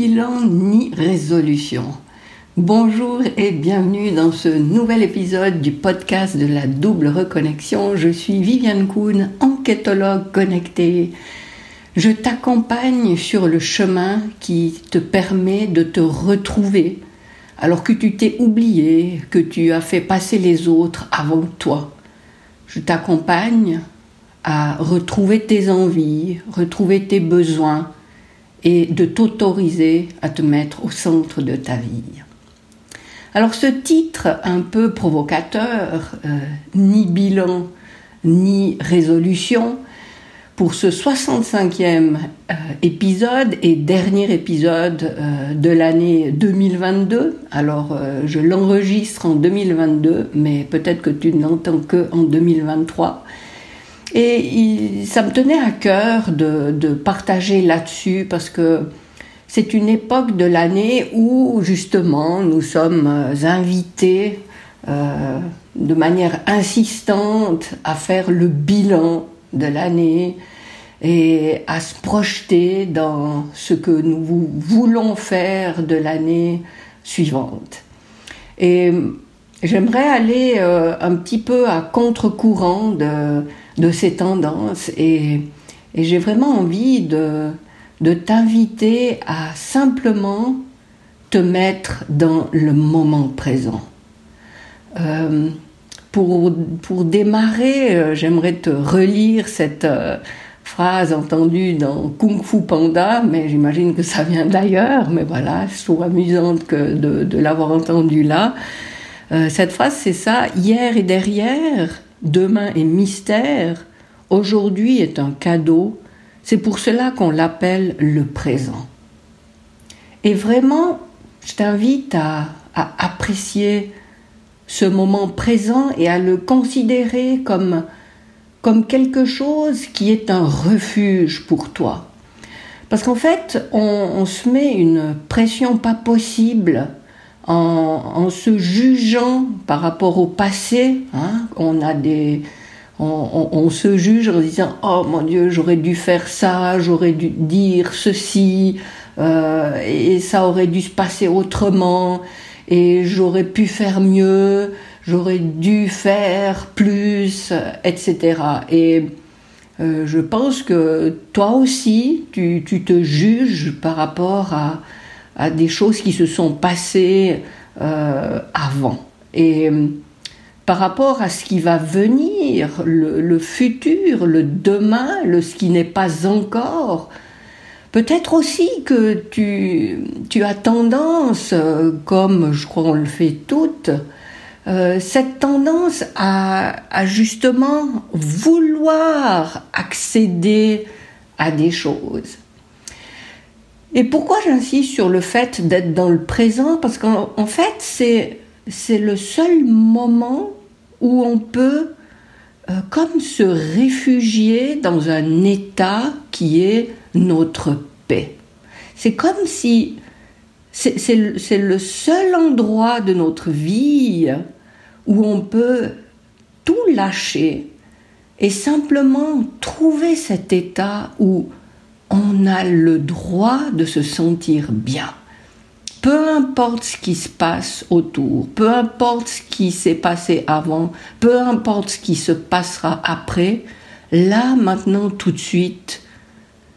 bilan ni résolution. Bonjour et bienvenue dans ce nouvel épisode du podcast de la double reconnexion. Je suis Viviane Kuhn, enquêtologue connectée. Je t'accompagne sur le chemin qui te permet de te retrouver alors que tu t'es oublié, que tu as fait passer les autres avant toi. Je t'accompagne à retrouver tes envies, retrouver tes besoins et de t'autoriser à te mettre au centre de ta vie. Alors ce titre un peu provocateur, euh, ni bilan ni résolution, pour ce 65e euh, épisode et dernier épisode euh, de l'année 2022. Alors je l'enregistre en 2022, mais peut-être que tu n'entends que en 2023. Et ça me tenait à cœur de, partager là-dessus parce que c'est une époque de l'année où justement nous sommes euh, invités euh, de manière insistante à faire le bilan de l'année et à se projeter dans ce que nous voulons faire de l'année suivante. Et j'aimerais aller euh, un petit peu à contre-courant de ces tendances et, j'ai vraiment envie de, t'inviter à simplement te mettre dans le moment présent. Euh, pour, démarrer, euh, j'aimerais te relire cette phrase entendue dans Kung Fu Panda, mais j'imagine que ça vient d'ailleurs, mais voilà, je trouve amusante que de l'avoir entendue là. Cette phrase, c'est ça, hier et derrière, demain est mystère, aujourd'hui est un cadeau, c'est pour cela qu'on l'appelle le présent. Et vraiment, je t'invite à, apprécier ce moment présent et à le considérer comme, comme quelque chose qui est un refuge pour toi. Parce qu'en fait, on, se met une pression pas possible en, se jugeant par rapport au passé. Hein. on a des, on, se juge en disant oh mon Dieu j'aurais dû faire ça, j'aurais dû dire ceci euh, et ça aurait dû se passer autrement et j'aurais pu faire mieux, j'aurais dû faire plus, etc. Et euh, je pense que toi aussi tu, tu, te juges par rapport à, à des choses qui se sont passées euh, avant. Et euh, par rapport à ce qui va venir, le, futur, le demain, le ce qui n'est pas encore, peut-être aussi que tu, tu as tendance, euh, comme je crois on le fait toutes, cette tendance à, à, justement vouloir accéder à des choses. Et pourquoi j'insiste sur le fait d'être dans le présent? Parce qu'en fait, c'est, le seul moment où on peut euh, comme se réfugier dans un état qui est notre paix. C'est comme si c'est le seul endroit de notre vie où on peut tout lâcher et simplement trouver cet état où on a le droit de se sentir bien. Peu importe ce qui se passe autour, peu importe ce qui s'est passé avant, peu importe ce qui se passera après, là maintenant tout de suite,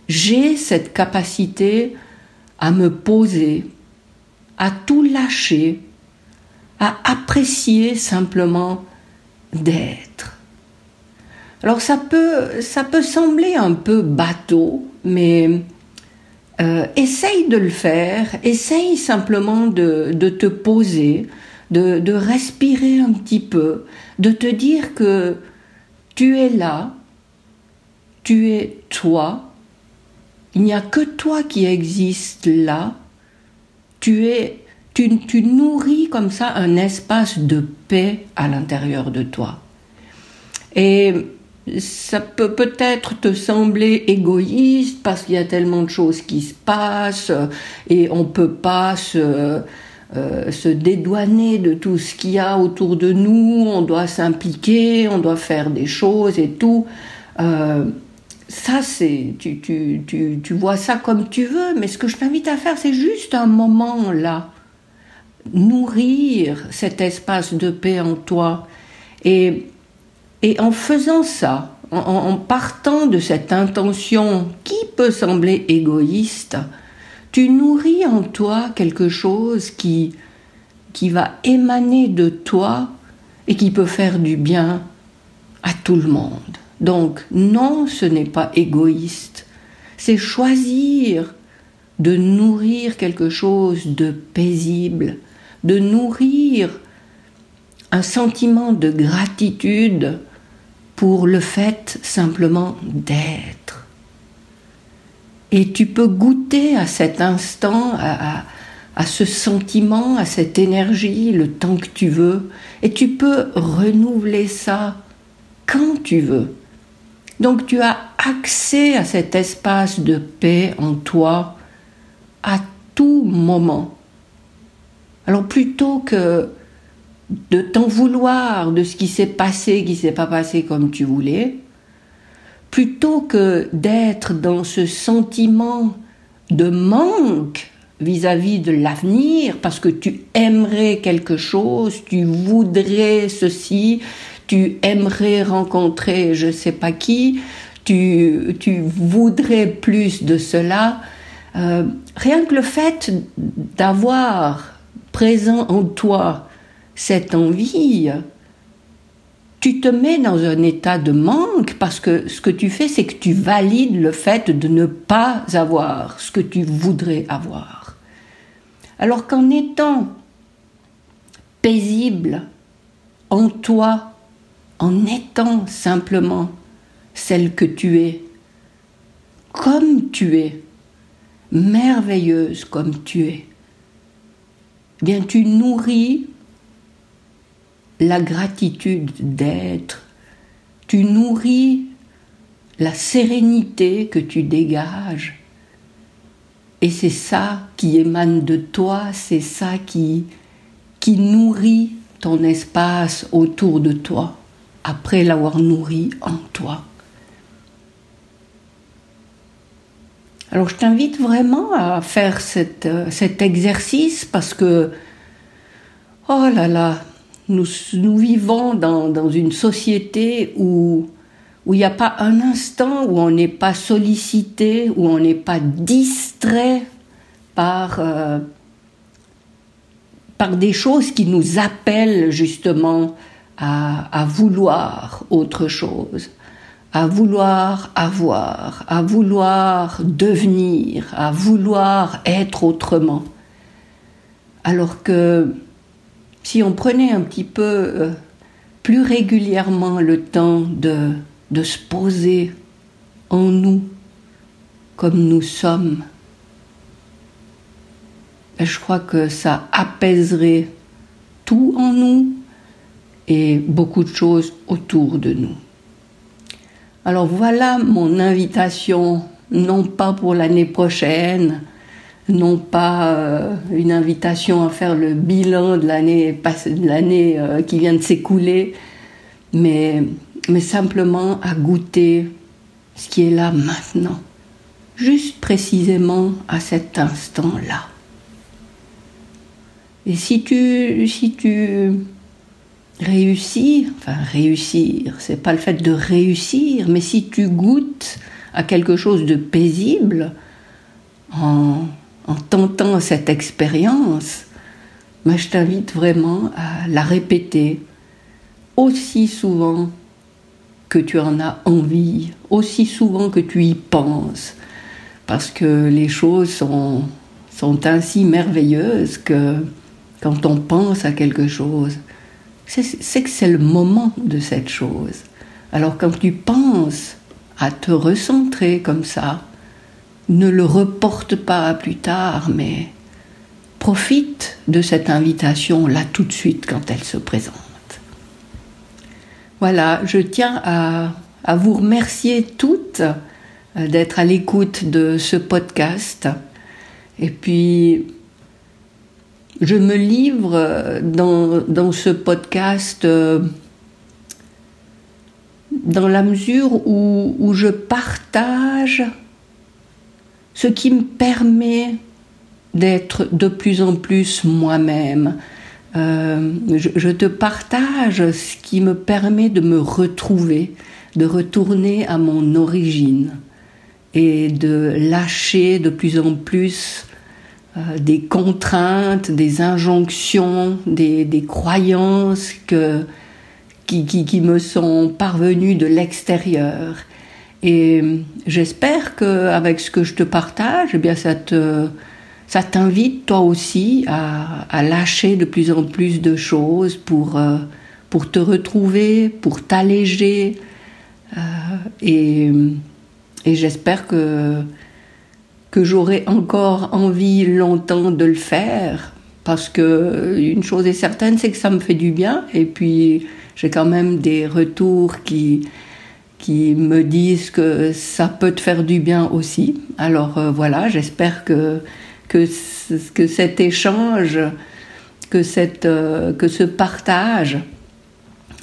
j'ai cette capacité à me poser, à tout lâcher, à apprécier simplement d'être. Alors ça peut, ça peut sembler un peu bateau, mais euh, essaye de le faire, essaye simplement de, te poser, de, respirer un petit peu, de te dire que tu es là, tu es toi, il n'y a que toi qui existe là, tu es tu nourris comme ça un espace de paix à l'intérieur de toi. Et ça peut peut-être te sembler égoïste parce qu'il y a tellement de choses qui se passent et on peut pas se, euh, se dédouaner de tout ce qu'il y a autour de nous, on doit s'impliquer, on doit faire des choses et tout. Euh, ça, c'est, tu, tu, tu, tu vois ça comme tu veux, mais ce que je t'invite à faire, c'est juste un moment là. Nourrir cet espace de paix en toi. Et, et en faisant ça, en, partant de cette intention qui peut sembler égoïste, tu nourris en toi quelque chose qui, qui va émaner de toi et qui peut faire du bien à tout le monde. Donc non, ce n'est pas égoïste, c'est choisir de nourrir quelque chose de paisible, de nourrir un sentiment de gratitude pour le fait simplement d'être. Et tu peux goûter à cet instant, à, à, ce sentiment, à cette énergie, le temps que tu veux, et tu peux renouveler ça quand tu veux. Donc tu as accès à cet espace de paix en toi à tout moment. Alors plutôt que de t'en vouloir de ce qui s'est passé, qui s'est pas passé comme tu voulais, plutôt que d'être dans ce sentiment de manque vis-à-vis -vis de l'avenir, parce que tu aimerais quelque chose, tu voudrais ceci, tu aimerais rencontrer je sais pas qui, tu, tu voudrais plus de cela. Euh, rien que le fait d'avoir présent en toi cette envie, tu te mets dans un état de manque parce que ce que tu fais, c'est que tu valides le fait de ne pas avoir ce que tu voudrais avoir. Alors qu'en étant paisible en toi, en étant simplement celle que tu es, comme tu es, merveilleuse comme tu es, eh bien tu nourris la gratitude d'être, tu nourris la sérénité que tu dégages. Et c'est ça qui émane de toi, c'est ça qui, qui nourrit ton espace autour de toi après l'avoir nourri en toi. Alors je t'invite vraiment à faire euh, cet exercice parce que, oh là là, nous, nous vivons dans, dans, une société où où il n'y a pas un instant où on n'est pas sollicité, où on n'est pas distrait par, euh, par des choses qui nous appellent justement à, vouloir autre chose, à vouloir avoir, à vouloir devenir, à vouloir être autrement. Alors que si on prenait un petit peu euh, plus régulièrement le temps de, de se poser en nous comme nous sommes, ben, je crois que ça apaiserait tout en nous, et beaucoup de choses autour de nous. Alors voilà mon invitation, non pas pour l'année prochaine, non pas euh, une invitation à faire le bilan de l'année l'année euh, qui vient de s'écouler, mais, mais simplement à goûter ce qui est là maintenant, juste précisément à cet instant-là. Et si tu, si tu réussir, enfin réussir, c'est pas le fait de réussir, mais si tu goûtes à quelque chose de paisible en, tentant cette expérience, moi je t'invite vraiment à la répéter aussi souvent que tu en as envie, aussi souvent que tu y penses, parce que les choses sont, sont ainsi merveilleuses que quand on pense à quelque chose, c'est que c'est le moment de cette chose. Alors quand tu penses à te recentrer comme ça, ne le reporte pas à plus tard, mais profite de cette invitation là tout de suite quand elle se présente. Voilà, je tiens à, vous remercier toutes euh, d'être à l'écoute de ce podcast. Et puis, je me livre dans, ce podcast euh, dans la mesure où, je partage ce qui me permet d'être de plus en plus moi-même. Euh, je, te partage ce qui me permet de me retrouver, de retourner à mon origine et de lâcher de plus en plus euh, des contraintes, des injonctions, des, croyances que, qui, qui, me sont parvenues de l'extérieur. Et j'espère qu'avec ce que je te partage, eh bien ça te, ça t'invite toi aussi à, à, lâcher de plus en plus de choses pour, euh, pour te retrouver, pour t'alléger. Euh, et, et j'espère que que j'aurai encore envie longtemps de le faire parce que une chose est certaine, c'est que ça me fait du bien et puis j'ai quand même des retours qui qui me disent que ça peut te faire du bien aussi. Alors euh, voilà, j'espère que que cet échange, que cette euh, que ce partage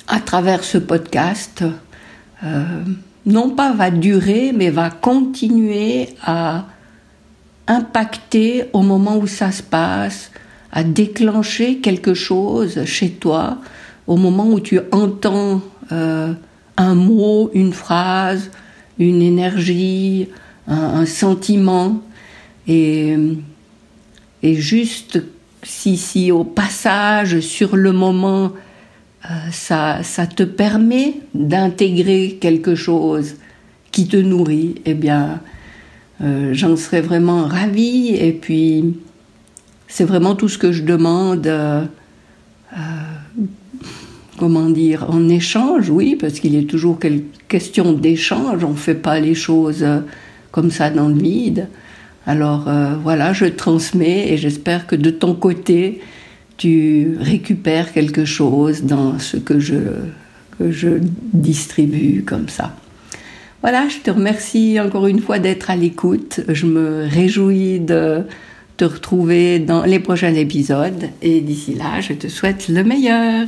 à travers ce podcast euh, non pas va durer, mais va continuer à impacter au moment où ça se passe, à déclencher quelque chose chez toi, au moment où tu entends un mot, une phrase, une énergie, un, sentiment, et, et juste si, si au passage, sur le moment, euh, ça, ça te permet d'intégrer quelque chose qui te nourrit, eh bien, euh, j'en serais vraiment ravie. Et puis, c'est vraiment tout ce que je demande. Euh, comment dire En échange, oui, parce qu'il est toujours question d'échange. On ne fait pas les choses comme ça dans le vide. Alors voilà, je transmets et j'espère que de ton côté, tu récupères quelque chose dans ce que je, que je distribue comme ça. Voilà, je te remercie encore une fois d'être à l'écoute. Je me réjouis de te retrouver dans les prochains épisodes et d'ici là, je te souhaite le meilleur.